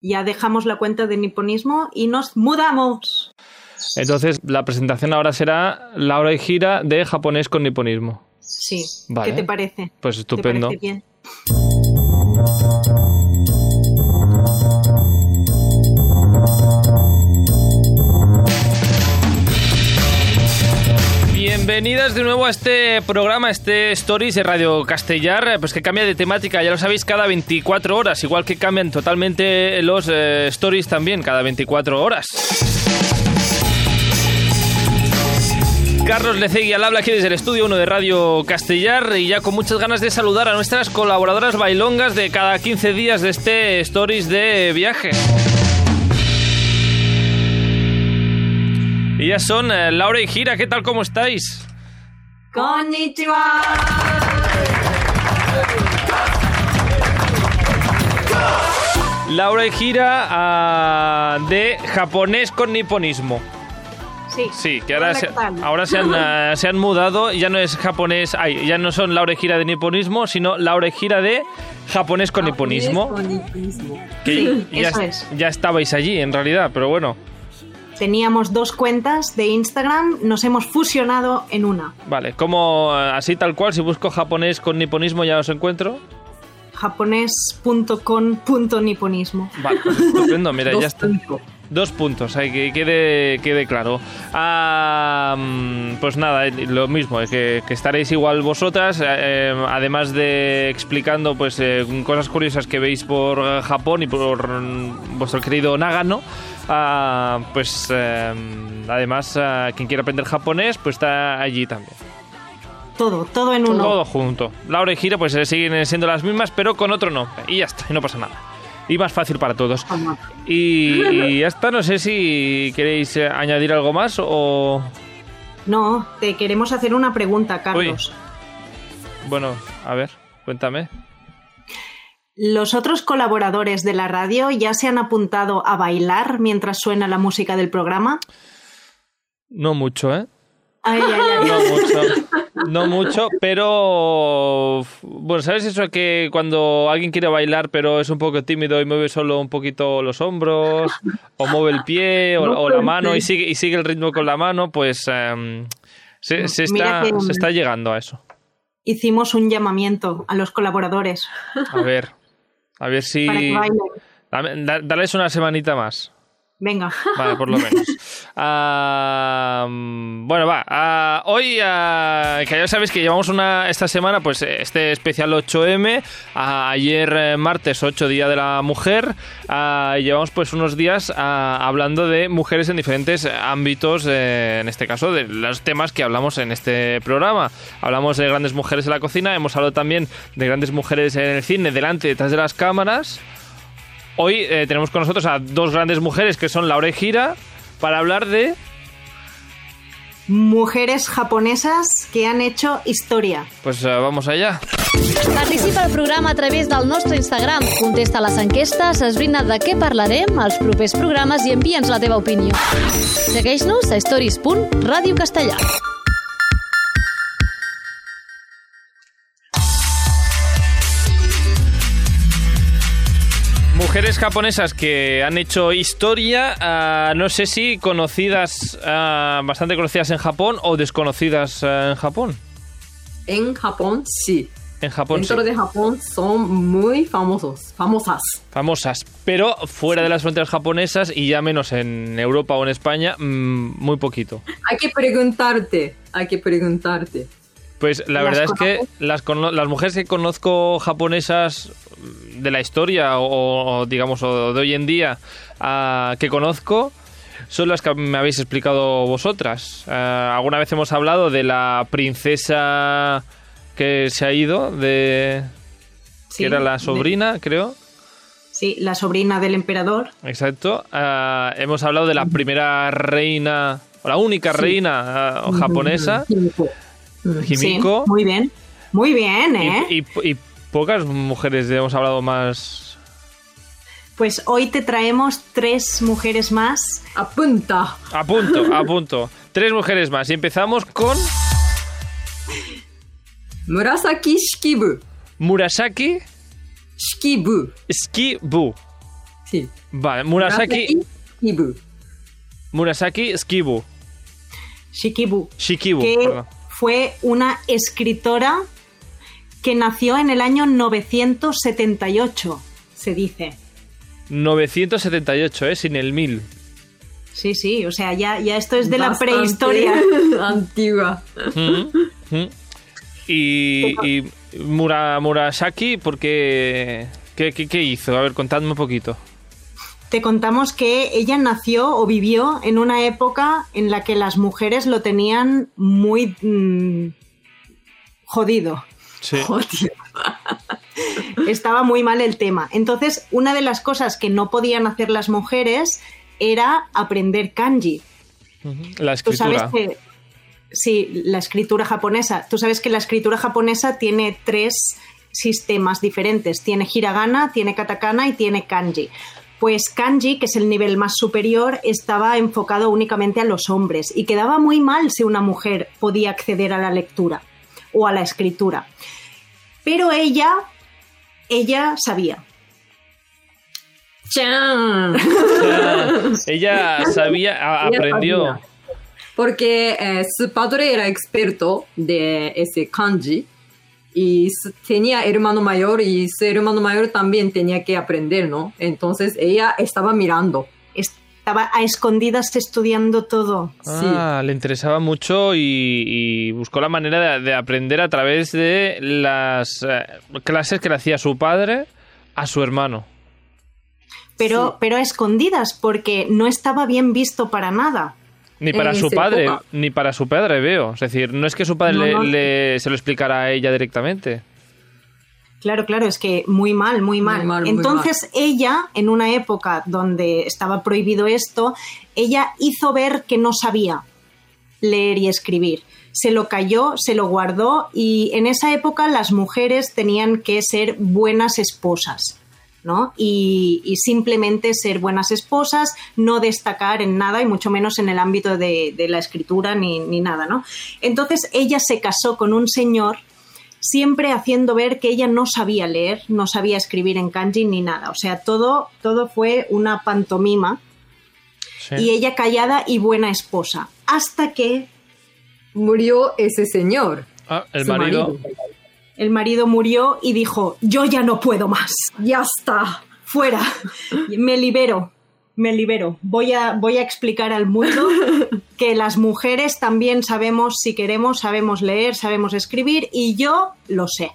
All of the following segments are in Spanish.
ya dejamos la cuenta de niponismo y nos mudamos. Entonces, la presentación ahora será la hora y gira de japonés con niponismo. Sí. Vale. ¿Qué te parece? Pues ¿Te estupendo. parece bien? Bienvenidas de nuevo a este programa, este Stories de Radio Castellar, pues que cambia de temática, ya lo sabéis, cada 24 horas, igual que cambian totalmente los eh, Stories también, cada 24 horas. Carlos Lecegui al habla aquí desde el estudio 1 de Radio Castellar y ya con muchas ganas de saludar a nuestras colaboradoras bailongas de cada 15 días de este Stories de viaje. Ya son eh, Laura y Gira, ¿qué tal? ¿Cómo estáis? ¡Konnichiwa! Laura y Gira ah, de japonés con niponismo. Sí. Sí, que ahora se, ahora se han, ah, se han mudado y ya no es japonés, ay, ya no son Laura y Gira de niponismo, sino Laura y Gira de japonés con niponismo. Que Sí, ya, eso es. ya estabais allí en realidad, pero bueno, Teníamos dos cuentas de Instagram, nos hemos fusionado en una. vale, como ah, así tal cual, si busco japonés con niponismo ya os encuentro. japonés.com.niponismo. Vale, pues estupendo, mira, ya está. Dos puntos, hay que quede, quede claro. Ah, pues nada, eh, lo mismo, eh, que, que estaréis igual vosotras, eh, eh, además de explicando pues eh, cosas curiosas que veis por eh, Japón y por mm, vuestro querido Nagano. Ah, pues eh, además, ah, quien quiera aprender japonés, pues está allí también. Todo, todo en uno. Todo junto. Laura y Gira pues eh, siguen siendo las mismas, pero con otro nombre. Y ya está, y no pasa nada. Y más fácil para todos. Y, y ya está, no sé si queréis eh, añadir algo más o... No, te queremos hacer una pregunta, Carlos. Bueno, a ver, cuéntame. ¿Los otros colaboradores de la radio ya se han apuntado a bailar mientras suena la música del programa? No mucho, ¿eh? Ay, ay, ay. No mucho. No mucho, pero... Bueno, ¿sabes eso que cuando alguien quiere bailar pero es un poco tímido y mueve solo un poquito los hombros? O mueve el pie o, o la mano y sigue, y sigue el ritmo con la mano, pues... em, se, se Mira está, que- se está llegando a eso. Hicimos un llamamiento a los colaboradores A ver. A ver si... para que bailen. Dame- da- Dales una semanita más. Venga. Por lo menos. Ah, mm, bueno, va. ah, hoy, ah, que ya sabéis que llevamos una esta semana, pues este especial 8M. ah, ayer, eh, martes 8, Día de la Mujer. llevamos pues unos días hablando de mujeres en diferentes ámbitos, eh, en este caso, de los temas que hablamos en este programa. Hablamos de grandes mujeres en la cocina, hemos hablado también de grandes mujeres en el cine, delante y detrás de las cámaras. Hoy eh, tenemos con nosotros a dos grandes mujeres que son Laura y Gira para hablar de... Mujeres japonesas que han hecho historia. Pues eh, vamos allá. Participa al programa a través del nostre Instagram. Contesta a les enquestes, esbrina de què parlarem als propers programes i envia'ns la teva opinió. Segueix-nos a stories.radiocastellà. Mujeres japonesas que han hecho historia, ah, no sé si conocidas, ah, bastante conocidas en Japón o desconocidas ah, en Japón. En Japón, sí. En Japón sí, Dentro de Japón son muy famosos, famosas. famosas, pero fuera de las fronteras japonesas y ya menos en Europa o en España, mm, muy poquito. Hay que preguntarte, hay que preguntarte. Pues la ¿Las verdad es que las, las mujeres que conozco japonesas de la historia o, o, digamos o de hoy en día ah, que conozco son las que me habéis explicado vosotras. Ah, alguna vez hemos hablado de la princesa que se ha ido, de Sí, que era la de- sobrina, creo. Sí, la sobrina del emperador. Exacto. Ah, hemos hablado de la primera reina, o la única reina japonesa. Himiko. Sí, muy bien. Muy bien, ¿eh? Y, y- y pocas mujeres hemos hablado más. Pues hoy te traemos tres mujeres más. Apunta. A punto, a punto. Tres mujeres más. Y empezamos con Murasaki Shikibu. Murasaki Shikibu. Skibu. Sí. Vale, Murasaki. Murasaki Skibu. Shikibu, Shikibu, que perdón. Fue una escritora que nació en el año 978, se dice. 978, ¿eh? Sin el 1000. Sí, sí, o sea, ya, ya esto es de la prehistoria. Antigua. Mm, mm. Y, y Mura, Murasaki, ¿por qué, qué, qué- qué hizo? A ver, contadme un poquito. Te contamos que ella nació o vivió en una época en la que las mujeres lo tenían muy mm, jodido. Sí. Joder. Estaba muy mal el tema. Entonces, una de las cosas que no podían hacer las mujeres era aprender kanji. La Tú sabes escritura. que. Sí, la escritura japonesa. Tú sabes que la escritura japonesa tiene tres sistemas diferentes. Tiene hiragana, tiene katakana y tiene kanji. Pues kanji, que es el nivel más superior, estaba enfocado únicamente a los hombres y quedaba muy mal si una mujer podía acceder a la lectura o a la escritura. Pero ella, ella sabía. ¡Chan! Ella sabía, aprendió. sabía. Porque eh, su padre era experto de ese kanji y tenía hermano mayor y su hermano mayor también tenía que aprender, ¿no? Entonces ella estaba mirando. Estaba a escondidas estudiando todo. Ah, le interesaba mucho y, y buscó la manera de, de aprender a través de las eh, clases que le hacía su padre a su hermano. Pero, Sí. pero a escondidas, porque no estaba bien visto para nada. Ni para En su padre, época. ni para su padre, veo. Es decir, no es que su padre No, le- no. le- se lo explicara a ella directamente. Claro, claro, es que muy mal, muy mal. mal, muy Entonces ella, en una época donde estaba prohibido esto, ella hizo ver que no sabía leer y escribir. Se lo cayó, se lo guardó y en esa época las mujeres tenían que ser buenas esposas. ¿No? Y, y simplemente ser buenas esposas, no destacar en nada y mucho menos en el ámbito de, de la escritura ni, ni nada, ¿no? Entonces ella se casó con un señor siempre haciendo ver que ella no sabía leer, no sabía escribir en kanji ni nada. O sea, todo, todo fue una pantomima Sí. y ella callada y buena esposa. Hasta que Murió ese señor. Ah, el marido. El marido murió y dijo, yo ya no puedo más, Ya está. fuera, me libero. Me libero. Voy a, voy a explicar al mundo que las mujeres también sabemos, si queremos, sabemos leer, sabemos escribir y yo lo sé.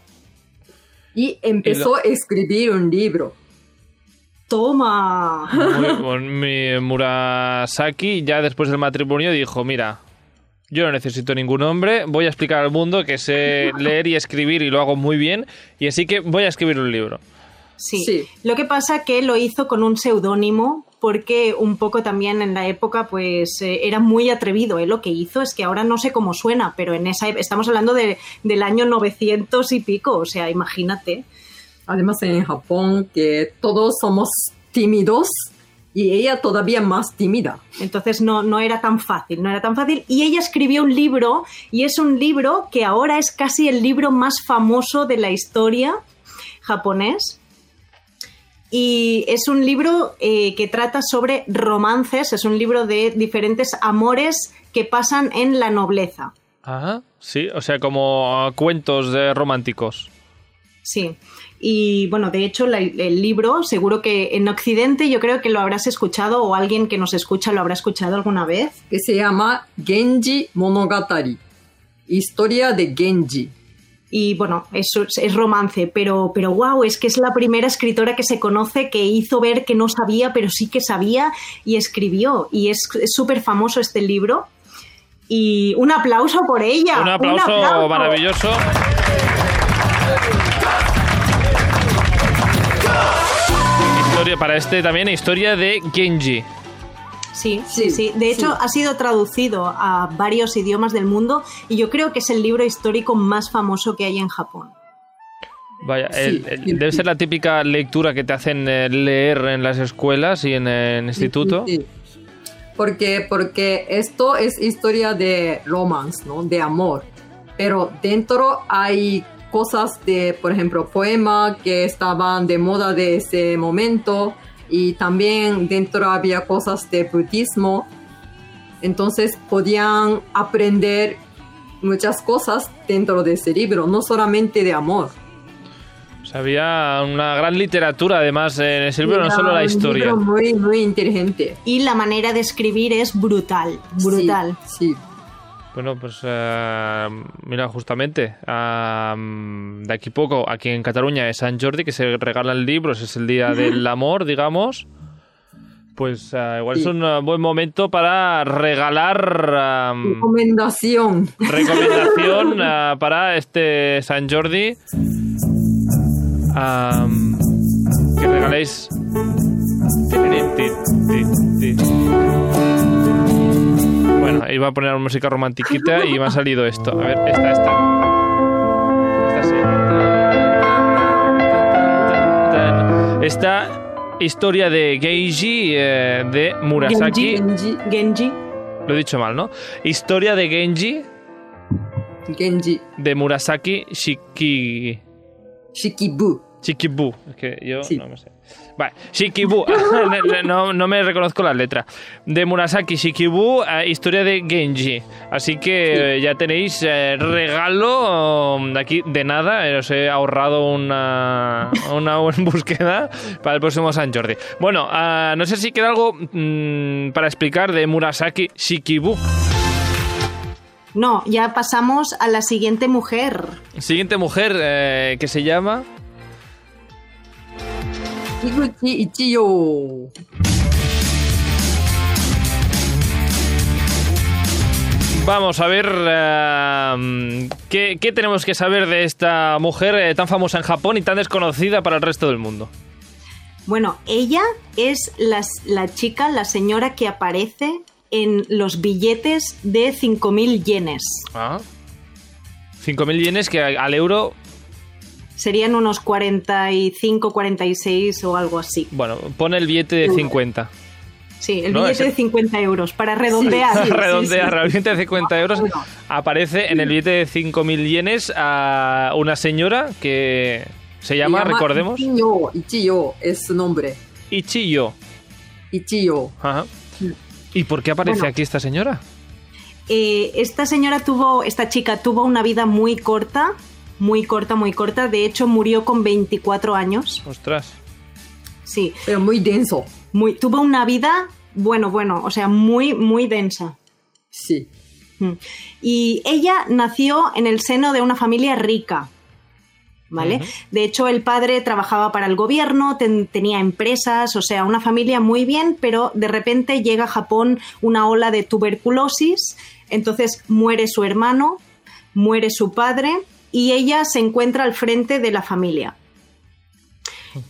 Y empezó a escribir un libro. Toma. Muy- con mi Murasaki, ya después del matrimonio, dijo: Mira, yo no necesito ningún hombre, voy a explicar al mundo que sé leer y escribir y lo hago muy bien, y así que voy a escribir un libro. Sí. Sí. Lo que pasa que lo hizo con un seudónimo porque un poco también en la época pues eh, era muy atrevido. ¿eh? Lo que hizo es que ahora no sé cómo suena, pero en esa ep- estamos hablando de, del año 900 y pico, o sea, imagínate. Además en Japón que todos somos tímidos y ella todavía más tímida. Entonces no, no era tan fácil, no era tan fácil. Y ella escribió un libro y es un libro que ahora es casi el libro más famoso de la historia japonés. Y es un libro eh, que trata sobre romances, es un libro de diferentes amores que pasan en la nobleza. Ah, sí, o sea, como cuentos eh, románticos. Sí. Y bueno, de hecho, la- el libro, seguro que en Occidente yo creo que lo habrás escuchado o alguien que nos escucha lo habrá escuchado alguna vez. Que se llama Genji Monogatari. Historia de Genji. Y bueno, eso es, es romance, pero, pero wow, es que es la primera escritora que se conoce que hizo ver que no sabía, pero sí que sabía y escribió. Y es es súper famoso este libro. Y un aplauso por ella. un aplauso aplauso. maravilloso. Historia para este también, historia de Genji. Sí, sí, Sí. De hecho, sí. ha sido traducido a varios idiomas del mundo y yo creo que es el libro histórico más famoso que hay en Japón. Vaya, Sí, el- el- sí, debe sí. ser la típica lectura que te hacen eh, leer en las escuelas y en el instituto. Sí, sí. Porque, porque esto es historia de romance, ¿no? De amor. Pero dentro hay cosas de, por ejemplo, poema que estaban de moda de ese momento. y también dentro había cosas de budismo. Entonces podían aprender muchas cosas dentro de ese libro, no solamente de amor. O sea, había una gran literatura además en ese libro, no solo la un historia. libro muy, muy inteligente. Y la manera de escribir es brutal, brutal. Sí, sí. Bueno, pues eh, mira, justamente, de aquí poco, aquí en Cataluña es San Jordi, que se regalan libros, es el día del amor, digamos. Pues ah, igual es un ah, buen momento para regalar Recomendación. recomendación para este San Jordi. Que regaléis. Bueno, iba a poner música romantiquita y me ha salido esto. A ver, esta, esta. Esta sí. Esta historia de Geiji eh, de Murasaki. Genji. Genji. Lo he dicho mal, ¿no? Historia de Genji Genji. de Murasaki Shiki... Shikibu. Shikibu. Es que yo Sí. no me sé. Vale, Shikibu. no, no me reconozco la letra. De Murasaki Shikibu, eh, historia de Genji. Así que eh, ya tenéis eh, regalo um, de aquí de nada. Os he ahorrado una, una buena búsqueda para el próximo San Jordi. Bueno, ah, no sé si queda algo mm, para explicar de Murasaki Shikibu. No, ya pasamos a la siguiente mujer. Siguiente mujer eh, que se llama. Higuchi Ichiyo. Vamos a ver eh, ¿qué, qué tenemos que saber de esta mujer eh, tan famosa en Japón y tan desconocida para el resto del mundo. Bueno, ella es las- la chica, la señora que aparece en los billetes de 5.000 yenes. Ah. 5.000 yenes que al euro, Serían unos 45, 46 o algo así. bueno, pone el billete de 50. Sí, el No, billete ese- de 50 euros para redondear. Sí, sí, Redondear, sí. el billete de 50 euros aparece en el billete de 5.000 yenes a una señora que se llama, Se recordemos, Ichiyo. Ichiyo es su nombre. Ichiyo. Ichiyo. Ajá. ¿Y por qué aparece Bueno. aquí esta señora? Eh, esta señora tuvo, esta chica tuvo una vida muy corta, muy corta, muy corta. De hecho, murió con 24 años. Ostras. Sí, Pero muy denso. muy, tuvo una vida, bueno, bueno, o sea, muy, muy densa. Sí. Mm. Y ella nació en el seno de una familia rica. ¿Vale? De hecho, el padre trabajaba para el gobierno, ten- tenía empresas, o sea, una familia muy bien, pero de repente llega a Japón una ola de tuberculosis, entonces muere su hermano, muere su padre y ella se encuentra al frente de la familia.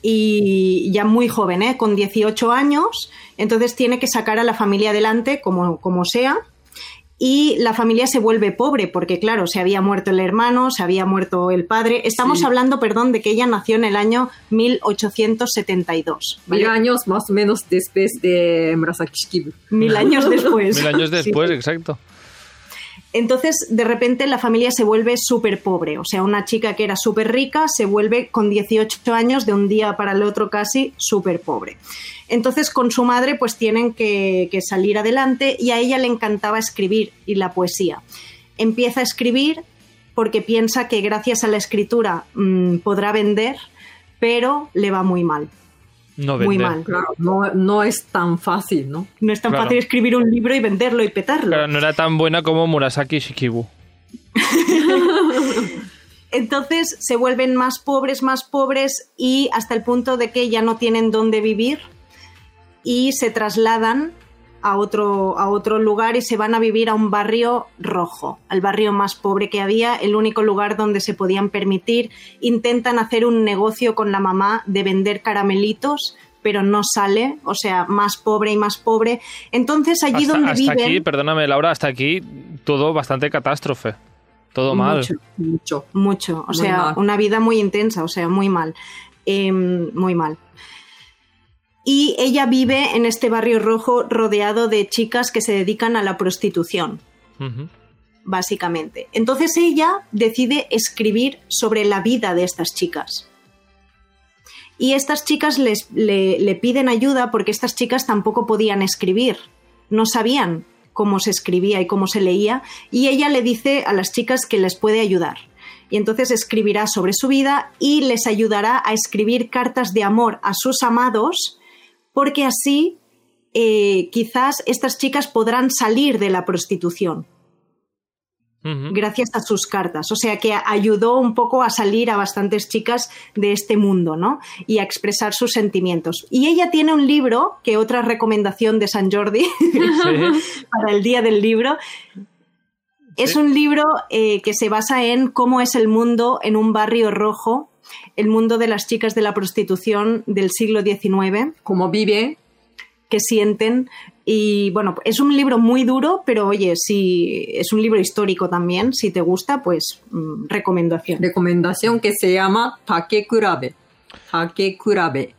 Y ya muy joven, ¿eh? con 18 años, entonces tiene que sacar a la familia adelante como, como sea y la familia se vuelve pobre porque claro, se había muerto el hermano, se había muerto el padre. Estamos Sí. hablando, perdón, de que ella nació en el año 1872. ¿vale? Mil años más o menos después de Murasaki Shikibu. Mil años después. Mil años Sí. después, exacto. Entonces, de repente, la familia se vuelve súper pobre. O sea, una chica que era súper rica se vuelve con 18 años, de un día para el otro casi, súper pobre. Entonces, con su madre, pues tienen que, salir adelante y a ella le encantaba escribir y la poesía. Empieza a escribir porque piensa que gracias a la escritura mm, podrá vender, pero le va muy mal. No Muy mal. Claro, no, no es tan fácil, ¿no? No es tan Claro. fácil escribir un libro y venderlo y petarlo. Claro, no era tan buena como Murasaki Shikibu. Entonces se vuelven más pobres, más pobres y hasta el punto de que ya no tienen dónde vivir y se trasladan a otro, a otro lugar y se van a vivir a un barrio rojo, al barrio más pobre que había, el único lugar donde se podían permitir. Intentan hacer un negocio con la mamá de vender caramelitos, pero no sale, o sea, más pobre y más pobre. Entonces allí Hasta, donde hasta viven... aquí, perdóname Laura, hasta aquí todo bastante catástrofe. Todo mal. Mucho. Mucho. Mucho, o Muy sea, mal. una vida muy intensa, o sea, muy mal, Em, muy mal. Y ella vive en este barrio rojo rodeado de chicas que se dedican a la prostitución, básicamente. Entonces ella decide escribir sobre la vida de estas chicas. Y estas chicas les, le, le piden ayuda porque estas chicas tampoco podían escribir, no sabían cómo se escribía y cómo se leía, y ella le dice a las chicas que les puede ayudar. Y entonces escribirá sobre su vida y les ayudará a escribir cartas de amor a sus amados, porque así eh, quizás estas chicas podrán salir de la prostitución gracias a sus cartas. O sea que ayudó un poco a salir a bastantes chicas de este mundo, ¿no? Y a expresar sus sentimientos. Y ella tiene un libro, que otra recomendación de San Jordi Sí. para el Día del Libro. Es Sí. un libro eh, que se basa en cómo es el mundo en un barrio rojo, el mundo de las chicas de la prostitución del siglo XIX Como vive, que sienten. Y bueno, es un libro muy duro, pero oye, si es un libro histórico también, si te gusta, pues mm, recomendación. recomendación que se llama Takekurabe. Takekurabe.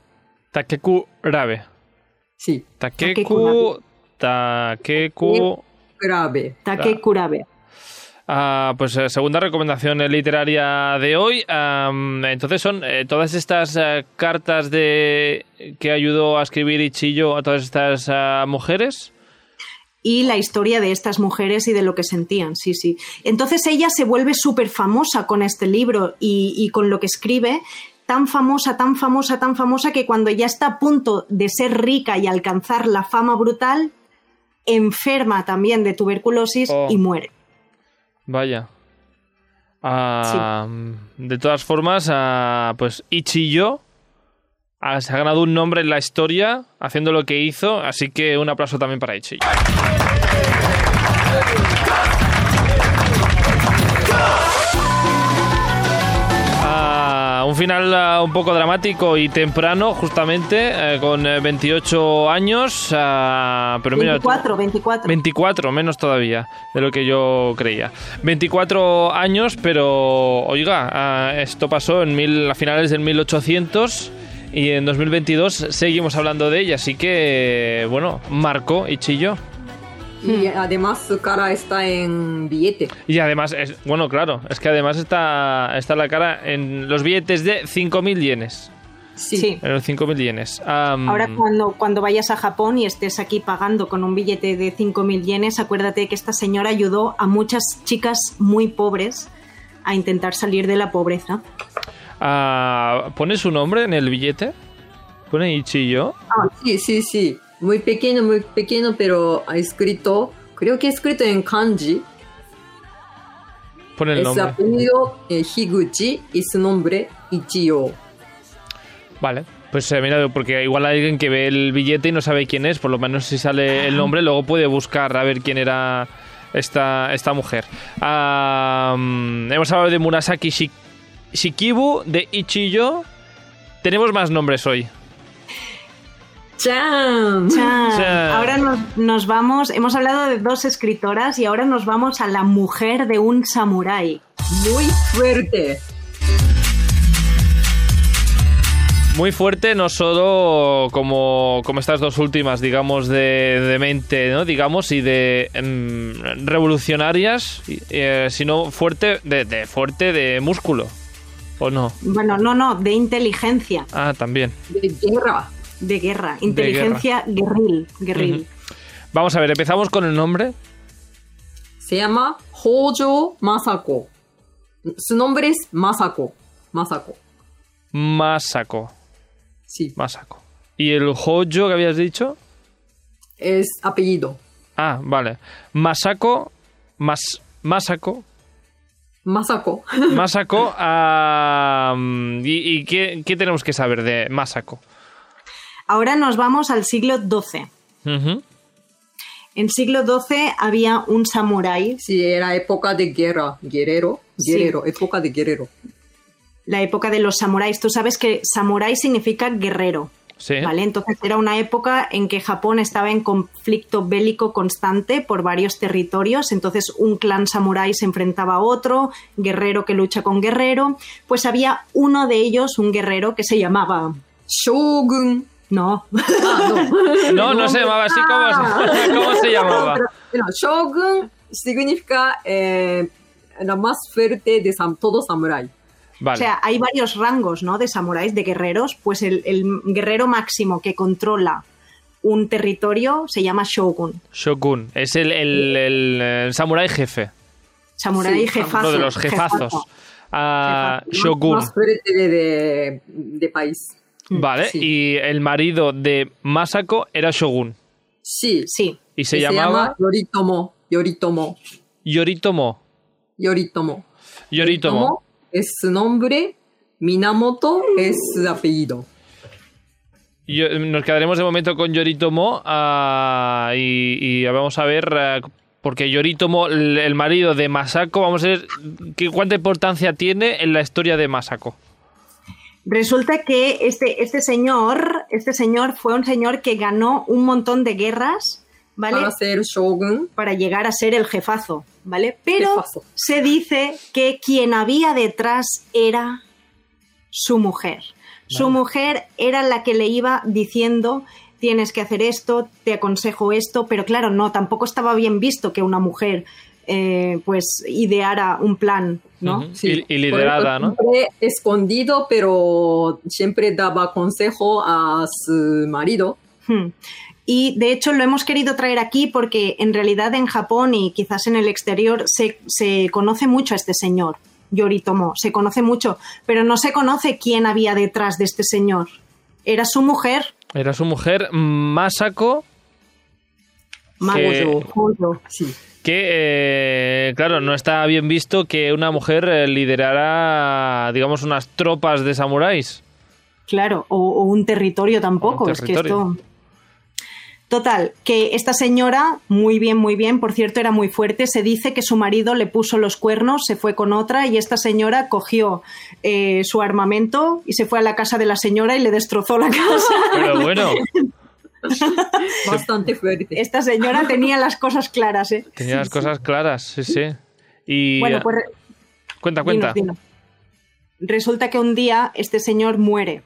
Takeku Rabe. Sí, Takeku. Takeku. Kurabe. Take Kurabe. Ah, pues eh, segunda recomendación eh, literaria de hoy. Entonces son eh, todas estas cartas de que ayudó a escribir Ichiyo a todas estas ah, mujeres. Y la historia de estas mujeres y de lo que sentían, sí, sí. Entonces ella se vuelve súper famosa con este libro y, y con lo que escribe, tan famosa, tan famosa, tan famosa que cuando ya está a punto de ser rica y alcanzar la fama brutal, enferma también de tuberculosis Oh. y muere. Vaya. Ah, De todas formas, ah, pues Ichiyo ah, se ha ganado un nombre en la historia haciendo lo que hizo, así que un aplauso también para Ichiyo. Final ah, un poco dramático y temprano, justamente, eh, con eh, 28 años. ah, pero mira, tú- 24, 24. 24, menos todavía de lo que yo creía. 24 años, pero oiga, esto pasó en mil, a finales del 1800 y en 2022 seguimos hablando de ella, así que, bueno, marcó Ichillo. Y además su cara está en billete. Y además, es, bueno, claro, es que además está, está la cara en los billetes de 5.000 yenes. Sí. Sí. En los 5.000 yenes. Ahora cuando, cuando vayas a Japón y estés aquí pagando con un billete de 5.000 yenes, acuérdate que esta señora ayudó a muchas chicas muy pobres a intentar salir de la pobreza. ah, ¿Pone su nombre en el billete? ¿Pone Ichillo? Ah, sí, sí, sí. Muy pequeño, muy pequeño, pero ha escrito, creo que ha escrito en kanji. Pone el Es nombre. apellido eh, Higuchi y su nombre Ichiyo. Vale, pues eh, mira, porque igual hay alguien que ve el billete y no sabe quién es, por lo menos si sale el nombre, luego puede buscar a ver quién era esta, esta mujer. Hemos hablado de Murasaki Shik- Shikibu, de Ichiyo. Tenemos más nombres hoy. ¡Chan! Chan. Chan. Ahora nos, nos vamos, hemos hablado de dos escritoras y ahora nos vamos a la mujer de un samurái. Muy fuerte. Muy fuerte, no solo como, como estas dos últimas, digamos, de, de mente, ¿no? Digamos, y de em, revolucionarias, eh, sino fuerte de, de fuerte de músculo. ¿O no? Bueno, no, no, de inteligencia, Ah, también. De guerra. De guerra, inteligencia guerril, guerril. Ujú. Vamos a ver, empezamos con el nombre. Se llama Hojo Masako. Su nombre es Masako. Masako. Masako. Sí. Masako. ¿Y el Hojo que habías dicho? Es apellido. Ah, vale. Masako. Mas, Masako. Masako. Masako. ah, ¿Y, y qué, qué tenemos que saber de Masako? Ahora nos vamos al siglo XII. Ujú. En siglo XII había un samurái, Sí, era época de guerra. Guerrero. Sí. Guerrero. Época de guerrero. la época de los samuráis. Tú sabes que samurái significa guerrero. Sí. ¿Vale? Entonces era una época en que Japón estaba en conflicto bélico constante por varios territorios. Entonces un clan samurái se enfrentaba a otro, guerrero que lucha con guerrero. Pues había uno de ellos, un guerrero que se llamaba. Shogun. No, Ah, no. No, no se llamaba así. ¿Cómo, se- cómo se llamaba? Pero, pero Shogun significa eh, la más fuerte de sam- todo samurái. Vale. O sea, hay varios rangos, ¿no? De samuráis, de guerreros. Pues el, el guerrero máximo que controla un territorio se llama shogun. Shogun. Es el, el, el, el samurái jefe. Samurái Sí, jefazo. Uno de los jefazos. jefazo. Ah, Jefazo. Shogun. Más fuerte de, de, de país. Vale. Sí. Y el marido de Masako era Shogun. Sí. Sí. Y se Y llamaba llama Yoritomo. Yoritomo. Yoritomo. Yoritomo. Yoritomo. es su nombre. Minamoto es su apellido. Yo- nos quedaremos de momento con Yoritomo ah, y, y vamos a ver, ah, porque Yoritomo, el, el marido de Masako, vamos a ver qué, cuánta importancia tiene en la historia de Masako. Resulta que este, este señor, este señor fue un señor que ganó un montón de guerras, ¿vale? Para ser shogun. para llegar a ser el jefazo, ¿vale? Pero Jefazo. se dice que quien había detrás era su mujer. Su mujer era la que le iba diciendo tienes que hacer esto, te aconsejo esto, pero claro, no, tampoco estaba bien visto que una mujer eh, pues ideara un plan, ¿no? Y, liderada, ¿no? Escondido, pero siempre daba consejo a su marido. Hmm. Y de hecho lo hemos querido traer aquí porque en realidad en Japón y quizás en el exterior se, se conoce mucho a este señor, Yoritomo, se conoce mucho, pero no se conoce quién había detrás de este señor. Era su mujer, Era su mujer, Masako, Magoyo. Hoyo. Sí. Que, eh, claro, no está bien visto que una mujer eh, liderara, digamos, unas tropas de samuráis. Claro, o, o un territorio tampoco. Es que esto. Total, que esta señora, muy bien, muy bien, por cierto, era muy fuerte. Se dice que su marido le puso los cuernos, se fue con otra y esta señora cogió eh, su armamento y se fue a la casa de la señora y le destrozó la casa. Pero bueno, Bastante fuerte. Esta señora tenía las cosas claras, ¿eh? tenía las cosas claras, sí, sí. Y Bueno, pues cuenta, cuenta. dinos, dinos. Resulta que un día este señor muere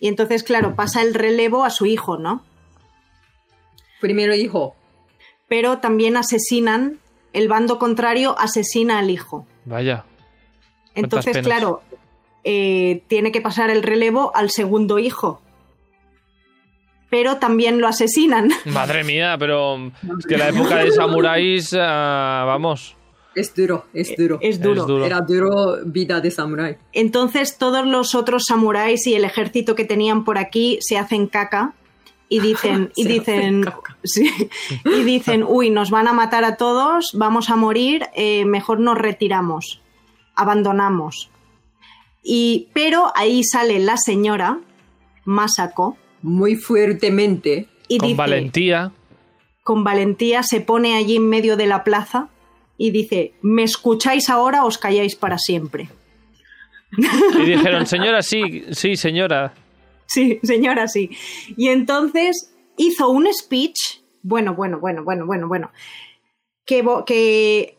y entonces, claro, pasa el relevo a su hijo, ¿no? Primero hijo. Pero también asesinan, el bando contrario asesina al hijo. Vaya. Entonces, penas. claro, eh, tiene que pasar el relevo al segundo hijo. Pero también lo asesinan. Madre mía, pero es que la época de samuráis, ah, vamos. Es duro, es duro. Es duro. Es duro. Era duro vida de samurái. Entonces todos los otros samuráis y el ejército que tenían por aquí se hacen caca y dicen y dicen sí, y dicen uy nos van a matar a todos vamos a morir eh, mejor nos retiramos abandonamos y pero ahí sale la señora Masako Muy fuertemente. y Con dice valentía. con valentía se pone allí en medio de la plaza y dice me escucháis ahora o os calláis para siempre Y dijeron, señora, sí, sí, señora. Sí, señora, sí. Y entonces hizo un speech, bueno, bueno, bueno, bueno, bueno, bueno, que, que,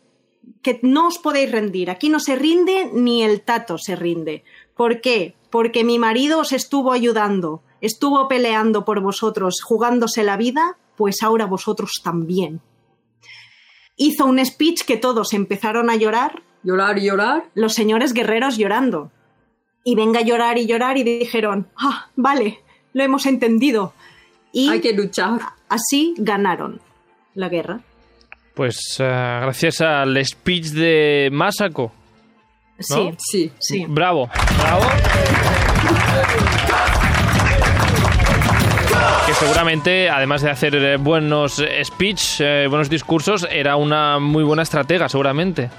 que no os podéis rendir. Aquí no se rinde ni el tato se rinde. ¿Por qué? Porque mi marido os estuvo ayudando, estuvo peleando por vosotros, jugándose la vida, pues ahora vosotros también. Hizo un speech que todos empezaron a llorar Llorar, llorar. los señores guerreros llorando. Y venga a llorar y llorar y dijeron, ah, vale, lo hemos entendido. Y Hay que luchar. así ganaron la guerra. Pues ah, gracias al speech de Masako. Sí, Sí. sí. Bravo, bravo. Que seguramente, además de hacer eh, buenos eh, speech, eh, buenos discursos, era una muy buena estratega, seguramente.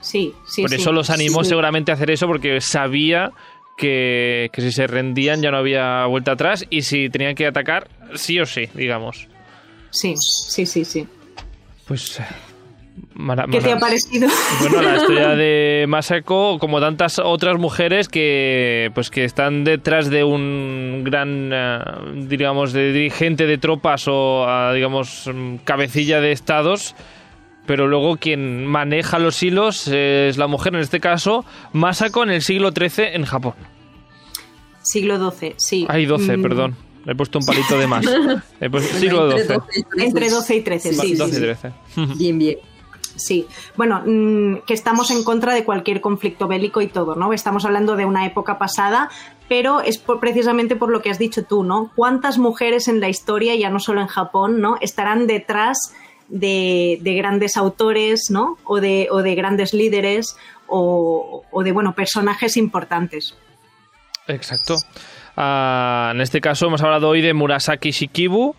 Sí, sí. Por sí. eso los animó Sí. seguramente a hacer eso, porque sabía que, que si se rendían ya no había vuelta atrás y si tenían que atacar, sí o sí, digamos. Sí, sí, sí, sí. Pues. Eh, mara- ¿Qué te ha parecido? Bueno, la historia de Masako, como tantas otras mujeres que pues que están detrás de un gran, eh, digamos, de dirigente de tropas o, digamos, mm, cabecilla de estados, pero luego quien maneja los hilos es la mujer, en este caso, Masako en el siglo XIII en Japón. Siglo XII, sí. Hay 12, Mm, perdón. He puesto un palito de más. He puesto- siglo Entre XII. 12 y 13. Entre 12 y 13, sí, sí, Va- 12 y sí. 13. Bien, bien. Sí, bueno, mm, que estamos en contra de cualquier conflicto bélico y todo, ¿no? Estamos hablando de una época pasada, pero es por- precisamente por lo que has dicho tú, ¿no? ¿Cuántas mujeres en la historia, ya no solo en Japón, ¿no? Estarán detrás de, de grandes autores, ¿no? O de, o de grandes líderes o, o de, bueno, personajes importantes. Exacto. Ah, en este caso hemos hablado hoy de Murasaki Shikibu.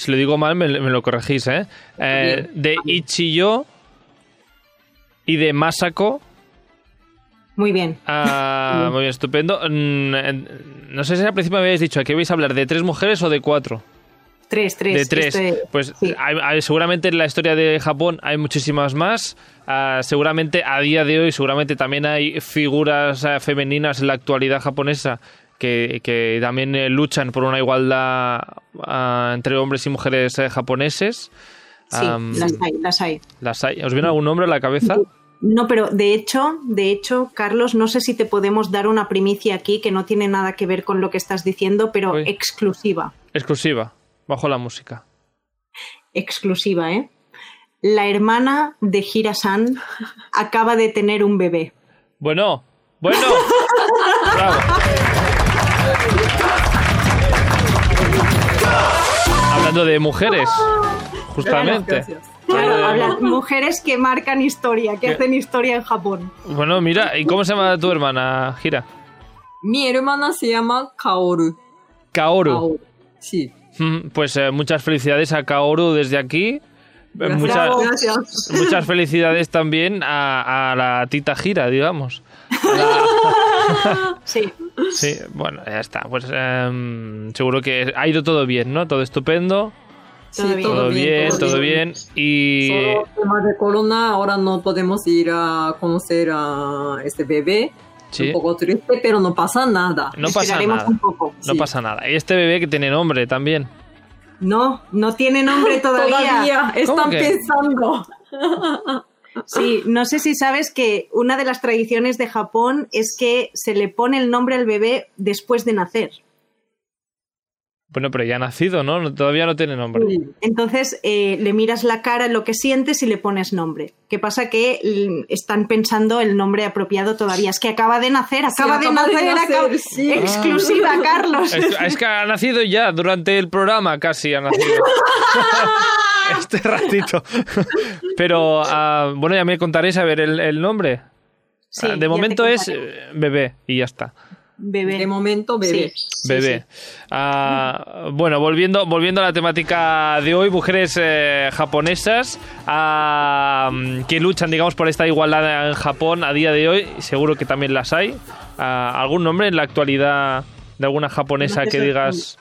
Si lo digo mal, me, me lo corregís, ¿eh? Eh, de Ichiyo y de Masako. Muy bien. Ah, muy bien, estupendo. Mm, No sé si al principio me habéis dicho que vais a hablar de tres mujeres o de cuatro. Tres, tres. de tres. este- pues sí. hay- hay- seguramente en la historia de Japón hay muchísimas más. Ah, seguramente a día de hoy, seguramente también hay figuras ah, femeninas en la actualidad japonesa que, que también eh, luchan por una igualdad ah, entre hombres y mujeres eh, japoneses. Sí, las hay, las hay. las hay. ¿Os viene algún nombre a la cabeza? No, pero de hecho, de hecho, Carlos, no sé si te podemos dar una primicia aquí que no tiene nada que ver con lo que estás diciendo, pero Uy. exclusiva, Exclusiva, bajo la música. exclusiva, ¿eh? La hermana de Hira-san acaba de tener un bebé. Bueno, bueno. Bravo. Hablando de mujeres, justamente. Claro, Eh, habla- mujeres que marcan historia, que ¿Qué? hacen historia en Japón. Bueno, mira, ¿y cómo se llama tu hermana, Gira? Mi hermana se llama Kaoru. Kaoru. Kaoru. Sí. Mm, Pues eh, muchas felicidades a Kaoru desde aquí. Eh, Gracias. mucha- Gracias. muchas felicidades también a, a la tita Gira, digamos. La- Sí, sí, bueno, ya está. Pues em, seguro que ha ido todo bien, ¿no? Todo estupendo. Todo Sí, bien. Todo bien, todo bien. Y Solo tema de corona, ahora no podemos ir a conocer a este bebé. Sí. Un poco triste, pero no pasa nada. no pasa nada. un poco. No Sí. pasa nada. Y este bebé que tiene nombre también. No, no tiene nombre todavía. Todavía están que? pensando. Sí, no sé si sabes que una de las tradiciones de Japón es que se le pone el nombre al bebé después de nacer. Bueno, pero ya ha nacido, ¿no? Todavía no tiene nombre. Entonces eh, le miras la cara, lo que sientes y le pones nombre. ¿Qué pasa? Que mm, están pensando el nombre apropiado todavía. Es que acaba de nacer, acaba, de, acaba de nacer, nacer, acaba- sí. Exclusiva, Carlos. Es, es que ha nacido ya, durante el programa casi ha nacido. este ratito. Pero, ah, bueno, ya me contaréis a ver el, el nombre. Sí, Ah, de momento es eh, bebé y ya está. Bebé. De momento, bebé. Sí. Bebé. Ah, bueno, volviendo, volviendo a la temática de hoy, mujeres eh, japonesas ah, que luchan, digamos, por esta igualdad en Japón a día de hoy, seguro que también las hay. Ah, ¿Algún nombre en la actualidad de alguna japonesa que digas...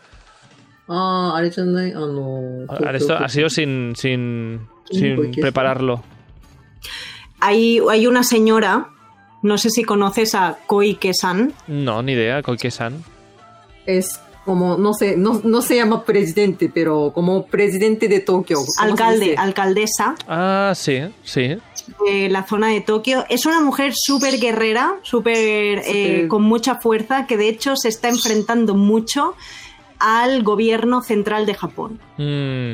Ah, esto ha sido sin, sin, sin pues prepararlo. Hay, hay una señora no sé si conoces a Koike-san. No, ni idea, Koike-san. Es como, no sé, no, no se llama presidente, pero como presidente de Tokio. ¿cómo se Alcalde, alcaldesa Ah, sí, sí. de la zona de Tokio. Es una mujer súper guerrera, súper eh, Súper- con mucha fuerza, que de hecho se está enfrentando mucho al gobierno central de Japón. Mm,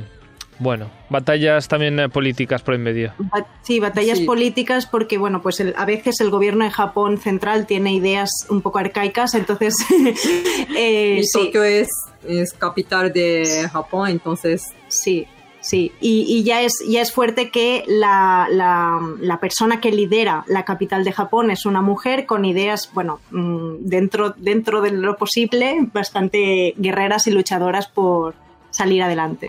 bueno, batallas también eh, políticas por en medio. Sí, batallas Sí. políticas porque, bueno, pues el- a veces el gobierno de Japón central tiene ideas un poco arcaicas, entonces... eh, Y sí, Tokio es, es capital de Japón, entonces sí, sí. Y, y ya, es, ya es fuerte que la, la- la persona que lidera la capital de Japón es una mujer con ideas, bueno, mm, dentro, dentro de lo posible, bastante guerreras y luchadoras por salir adelante.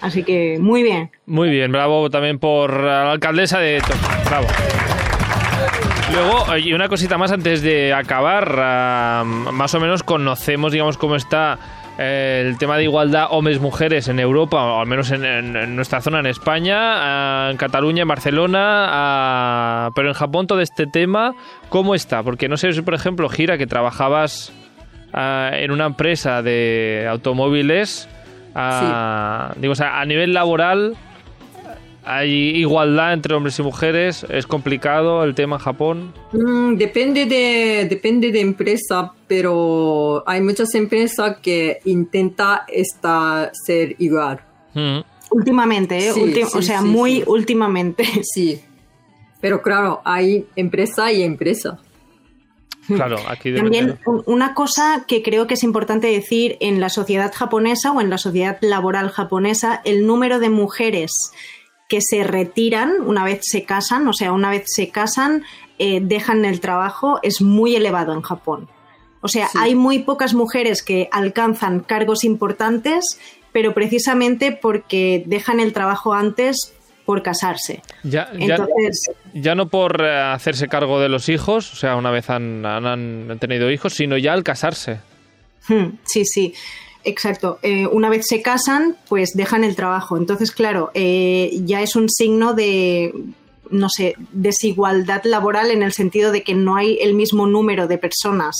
Así que muy bien. Muy bien, bravo también por la alcaldesa de Tokio. Bravo. Luego, y una cosita más antes de acabar, más o menos conocemos, digamos, cómo está eh, el tema de igualdad hombres-mujeres en Europa, o al menos en, en- en nuestra zona, en España, ah, en Cataluña, en Barcelona, ah, pero en Japón todo este tema, ¿cómo está? Porque no sé si, por ejemplo, Gira, que trabajabas ah, en una empresa de automóviles, ah, digo, o sea, a nivel laboral hay igualdad entre hombres y mujeres, es complicado el tema en Japón. mm, depende de depende de empresa, pero hay muchas empresas que intenta estar ser igual. Mm, últimamente, ¿eh? Sí, Ulti- sí, o sea, sí, muy sí. últimamente. Sí. Pero claro, hay empresa y empresa. Claro, aquí debe También una cosa que creo que es importante decir en la sociedad japonesa o en la sociedad laboral japonesa, el número de mujeres que se retiran una vez se casan, o sea, una vez se casan, eh, dejan el trabajo, es muy elevado en Japón. O sea, Sí. hay muy pocas mujeres que alcanzan cargos importantes, pero precisamente porque dejan el trabajo antes por casarse. Ya, ya, Entonces, ya no por eh, hacerse cargo de los hijos, o sea, una vez han, han- han tenido hijos, sino ya al casarse. Hmm, Sí, sí, exacto. Eh, una vez se casan, pues dejan el trabajo. Entonces, claro, eh, ya es un signo de, no sé, desigualdad laboral en el sentido de que no hay el mismo número de personas,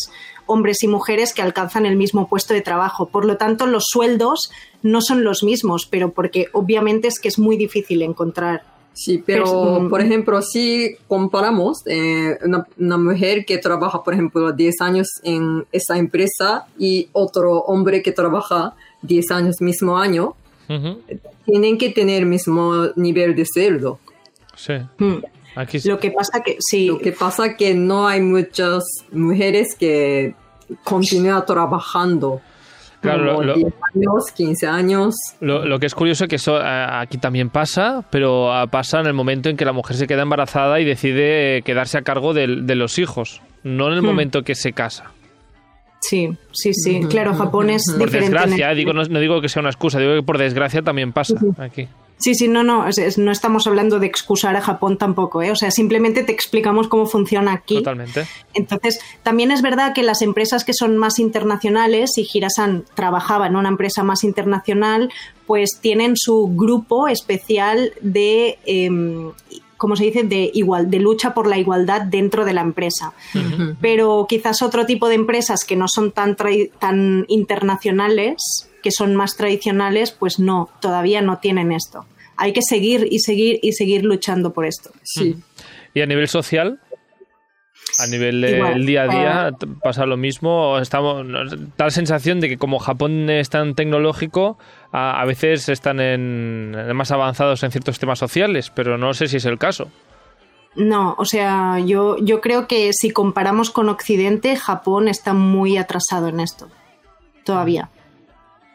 hombres y mujeres, que alcanzan el mismo puesto de trabajo. Por lo tanto, los sueldos no son los mismos, pero porque obviamente es que es muy difícil encontrar. Sí, pero Pues, mm, por ejemplo, si comparamos eh, una, una mujer que trabaja, por ejemplo, 10 años en esa empresa y otro hombre que trabaja 10 años mismo año, tienen que tener el mismo nivel de sueldo. Sí. Hmm. Aquí sí. Lo que pasa que sí, Lo que pasa que no hay muchas mujeres que continúan trabajando. Claro, como lo- lo- 10 años, 15 años. Lo, lo que es curioso es que eso eh, aquí también pasa, pero ah, pasa en el momento en que la mujer se queda embarazada y decide quedarse a cargo del- de, los hijos, no en el Hmm. momento que se casa. sí, sí, sí. Claro, Japón es Por diferente. desgracia, el- eh, digo, no, no digo que sea una excusa, digo que por desgracia también pasa aquí. Sí, sí, no, no, no estamos hablando de excusar a Japón tampoco, ¿eh? O sea, simplemente te explicamos cómo funciona aquí. Totalmente. Entonces, también es verdad que las empresas que son más internacionales, y Hirasan trabajaba en una empresa más internacional, pues tienen su grupo especial de, em, ¿cómo se dice?, de, igual, de lucha por la igualdad dentro de la empresa. Pero quizás otro tipo de empresas que no son tan, tan internacionales, que son más tradicionales, pues no, todavía no tienen esto. Hay que seguir y seguir y seguir luchando por esto. Sí. Y a nivel social, a nivel del día a día, eh, pasa lo mismo. Estamos, la sensación de que como Japón es tan tecnológico, a, a veces están en, en más avanzados en ciertos temas sociales, pero no sé si es el caso. No, o sea, yo, yo creo que si comparamos con Occidente, Japón está muy atrasado en esto. Todavía.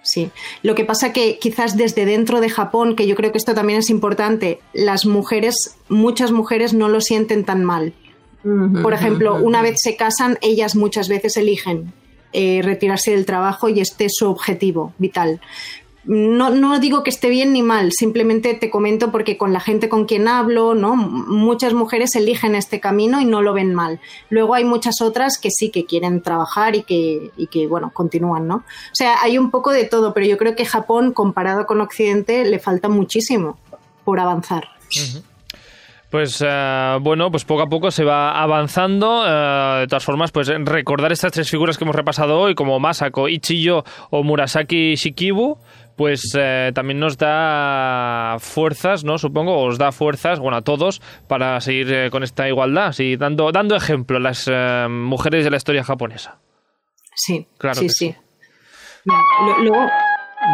Sí. Lo que pasa que quizás desde dentro de Japón, que yo creo que esto también es importante, las mujeres, muchas mujeres no lo sienten tan mal. Por ejemplo, una vez se casan, ellas muchas veces eligen eh, retirarse del trabajo y este es su objetivo vital. No, no digo que esté bien ni mal, simplemente te comento porque con la gente con quien hablo, ¿no? Muchas mujeres eligen este camino y no lo ven mal. Luego hay muchas otras que sí que quieren trabajar y que, y que bueno, continúan, ¿no? O sea, hay un poco de todo, pero yo creo que Japón, comparado con Occidente, le falta muchísimo por avanzar. Pues eh, bueno, pues poco a poco se va avanzando. eh, de todas formas, pues recordar estas tres figuras que hemos repasado hoy, como Masako, Ichiyo o Murasaki Shikibu, pues eh, también nos da fuerzas, ¿no? Supongo, os da fuerzas, bueno, a todos, para seguir eh, con esta igualdad, sí, dando, dando ejemplo a las eh, mujeres de la historia japonesa. Sí, Claro sí, que sí. Luego,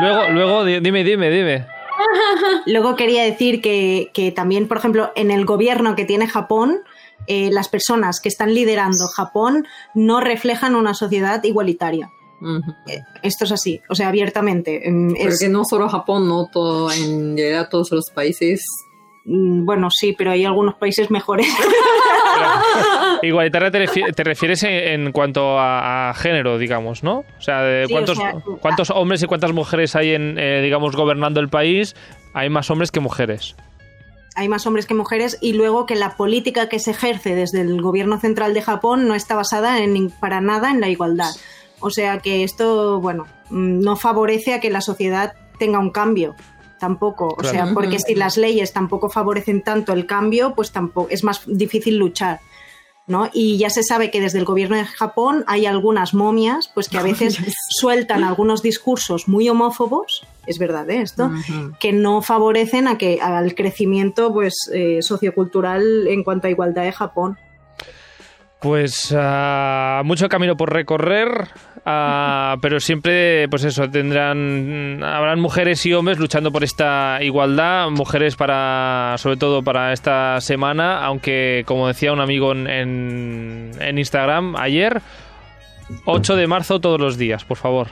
Luego, luego, di- dime, dime, dime. Luego quería decir que, que también, por ejemplo, en el gobierno que tiene Japón, eh, las personas que están liderando Japón no reflejan una sociedad igualitaria. Eh, Esto es así, o sea, abiertamente. Es- Porque no solo Japón, no todo, en realidad todos los países. mm, bueno, sí, pero hay algunos países mejores. Igualitaria te, refi- te refieres en, en cuanto a, a género, digamos, ¿no? O sea, de Sí, o cuántos, sea, cuántos hombres y cuántas mujeres hay, en, eh, digamos, gobernando el país. Hay más hombres que mujeres. hay más hombres que mujeres y luego que la política que se ejerce desde el gobierno central de Japón no está basada en, para nada en la igualdad. O sea que esto, bueno, mm, no favorece a que la sociedad tenga un cambio. Tampoco, o Claro. sea, porque si las leyes tampoco favorecen tanto el cambio, pues tampoco es más difícil luchar. ¿no? Y ya se sabe que desde el gobierno de Japón hay algunas momias pues que a veces sueltan algunos discursos muy homófobos, es verdad ¿eh? esto, que no favorecen a que al crecimiento pues eh, sociocultural en cuanto a igualdad de Japón. Pues ah, mucho camino por recorrer, ah, pero siempre, pues eso, tendrán, habrán mujeres y hombres luchando por esta igualdad, mujeres para, sobre todo para esta semana, aunque como decía un amigo en, en Instagram ayer, 8 de marzo todos los días, por favor.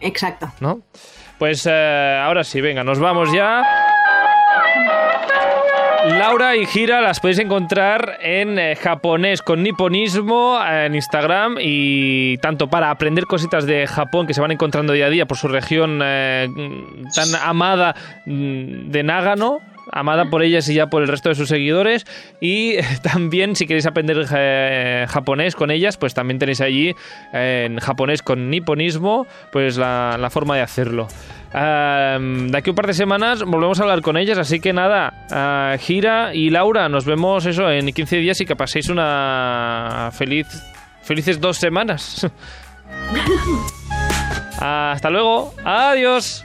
Exacto. ¿No? Pues eh, ahora sí, venga, nos vamos ya. Laura y Gira las podéis encontrar en eh, japonés con niponismo en Instagram y tanto para aprender cositas de Japón que se van encontrando día a día por su región eh, tan amada mm, de Nagano amada por ellas y ya por el resto de sus seguidores. Y también, si queréis aprender eh, japonés con ellas, pues también tenéis allí en japonés con niponismo, pues la, forma de hacerlo. Um, de aquí un par de semanas volvemos a hablar con ellas, así que nada, Gira y Laura, nos vemos eso en 15 días y que paséis una feliz, felices dos semanas. Hasta luego, adiós.